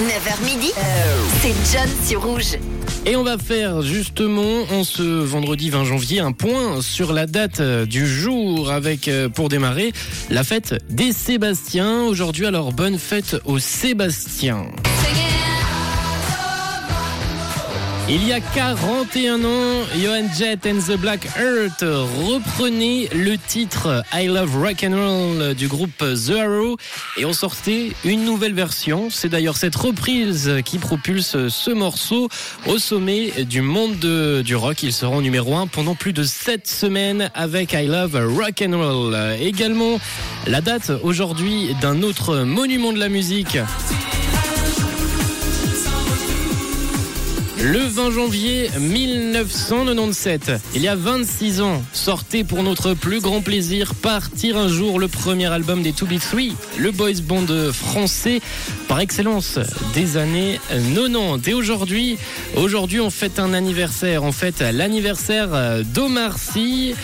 9h midi, c'est John sur Rouge. Et on va faire justement en ce vendredi 20 janvier un point sur la date euh, du jour avec euh, pour démarrer la fête des Sébastiens. Aujourd'hui alors bonne fête aux Sébastiens. Il y a 41 ans, Johan Jett and the Black Earth reprenait le titre I Love Rock and Roll du groupe The Arrow et on sortait une nouvelle version. C'est d'ailleurs cette reprise qui propulse ce morceau au sommet du monde de- du rock. Il sera en numéro 1 pendant plus de 7 semaines avec I Love Rock and Roll. Également la date aujourd'hui d'un autre monument de la musique. Le 20 janvier 1997, il y a 26 ans, sortait pour notre plus grand plaisir Partir un jour, le premier album des 2B3, le boys band français par excellence des années 90. Et aujourd'hui, aujourd'hui on fête un anniversaire, en fait l'anniversaire d'Omar Sy.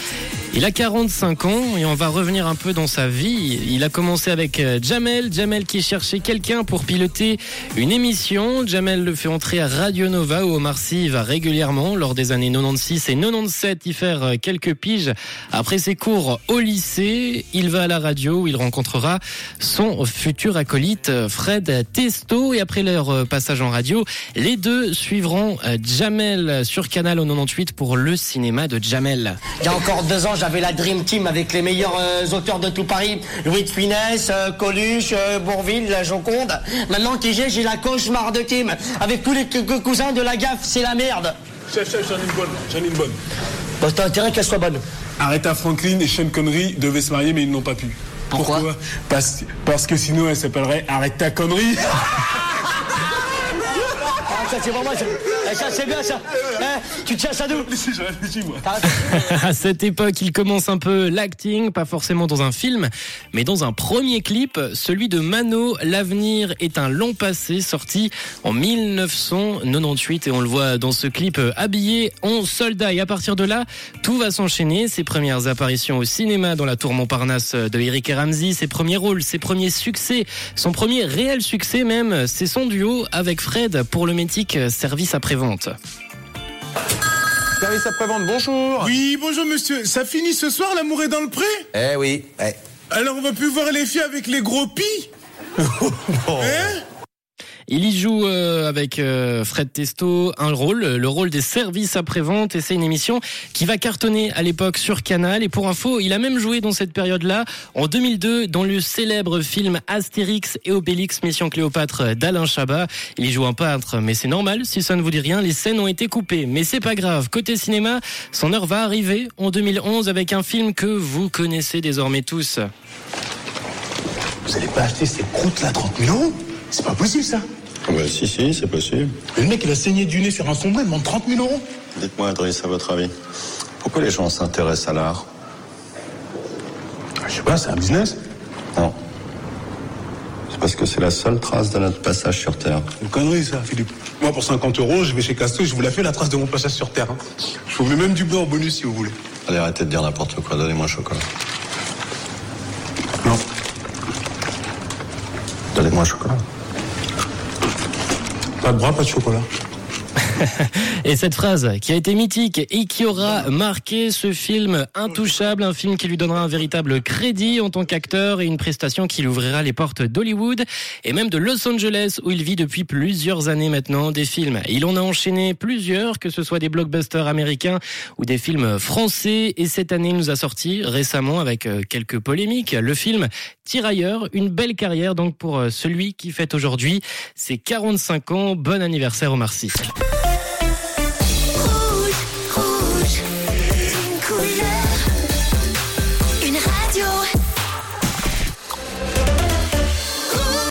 Il a 45 ans et on va revenir un peu dans sa vie. Il a commencé avec euh, Jamel, Jamel qui cherchait quelqu'un pour piloter une émission. Jamel le fait entrer à Radio Nova où Omar Sy va régulièrement lors des années 96 et 97 y faire euh, quelques piges. Après ses cours au lycée, il va à la radio où il rencontrera son futur acolyte euh, Fred Testo et après leur passage en radio, les deux suivront Jamel sur Canal au 98 pour le cinéma de Jamel. Y a encore deux ans, j'avais la Dream Team avec les meilleurs euh, auteurs de tout Paris. Louis de Funès, euh, Coluche, euh, Bourville, la Joconde. Maintenant, qui j'ai, j'ai la cauchemar de Kim. Avec tous les cou- cou- cousins de la gaffe, c'est la merde. Chef, chef, j'en ai une bonne, j'en ai une bonne. Bon, t'as intérêt qu'elle soit bonne. Aretha Franklin et Sean Connery devaient se marier, mais ils n'ont pas pu. Pourquoi parce, parce que sinon, elle s'appellerait Arrête ta connerie. Ah, ça, c'est vraiment... Ça, Eh, ça, c'est bien, ça. Eh, tu tiens ça d'où. À cette époque, il commence un peu l'acting, pas forcément dans un film, mais dans un premier clip, celui de Mano, L'avenir est un long passé, sorti en 1998 et on le voit dans ce clip euh, habillé en soldat. Et à partir de là, tout va s'enchaîner. Ses premières apparitions au cinéma dans la tour Montparnasse de Eric et Ramsey, ses premiers rôles, ses premiers succès, son premier réel succès même, c'est son duo avec Fred pour le mythique service après-vente. Service après-vente, bonjour. Oui, bonjour monsieur. Ça finit ce soir, l'amour est dans le pré Eh oui, eh. Alors on va plus voir les filles avec les gros pis Hein Il y joue euh, avec euh, Fred Testo un rôle, le rôle des services après-vente, et c'est une émission qui va cartonner à l'époque sur Canal. Et pour info, il a même joué dans cette période-là, en 2002, dans le célèbre film Astérix et Obélix Mission Cléopâtre d'Alain Chabat. Il y joue un peintre, mais c'est normal, si ça ne vous dit rien, les scènes ont été coupées. Mais c'est pas grave, côté cinéma, son heure va arriver en 2011 avec un film que vous connaissez désormais tous. Vous allez pas acheter ces croûtes là 30 000 euros? C'est pas possible ça Ah bah, si, si, c'est possible. Le mec il a saigné du nez sur un sombré, il demande 30 000 euros Dites-moi, Adrien, à votre avis, pourquoi les gens s'intéressent à l'art? Je sais pas, c'est un business. Non. C'est parce que c'est la seule trace de notre passage sur Terre. Une connerie ça, Philippe. Moi pour 50 euros, je vais chez Casto, je vous la fais la trace de mon passage sur Terre. hein. Je vous mets même du beurre en bonus si vous voulez. Allez, arrêtez de dire n'importe quoi, donnez-moi un chocolat. Non. Donnez-moi un chocolat. Pas de bras, pas de chocolat. Et cette phrase qui a été mythique et qui aura marqué ce film intouchable, un film qui lui donnera un véritable crédit en tant qu'acteur et une prestation qui lui ouvrira les portes d'Hollywood et même de Los Angeles où il vit depuis plusieurs années maintenant des films. Il en a enchaîné plusieurs, que ce soit des blockbusters américains ou des films français et cette année il nous a sorti récemment avec euh, quelques polémiques le film Tirailleur, une belle carrière donc pour euh, celui qui fête aujourd'hui ses 45 ans. Bon anniversaire Omar Sy. Une radio.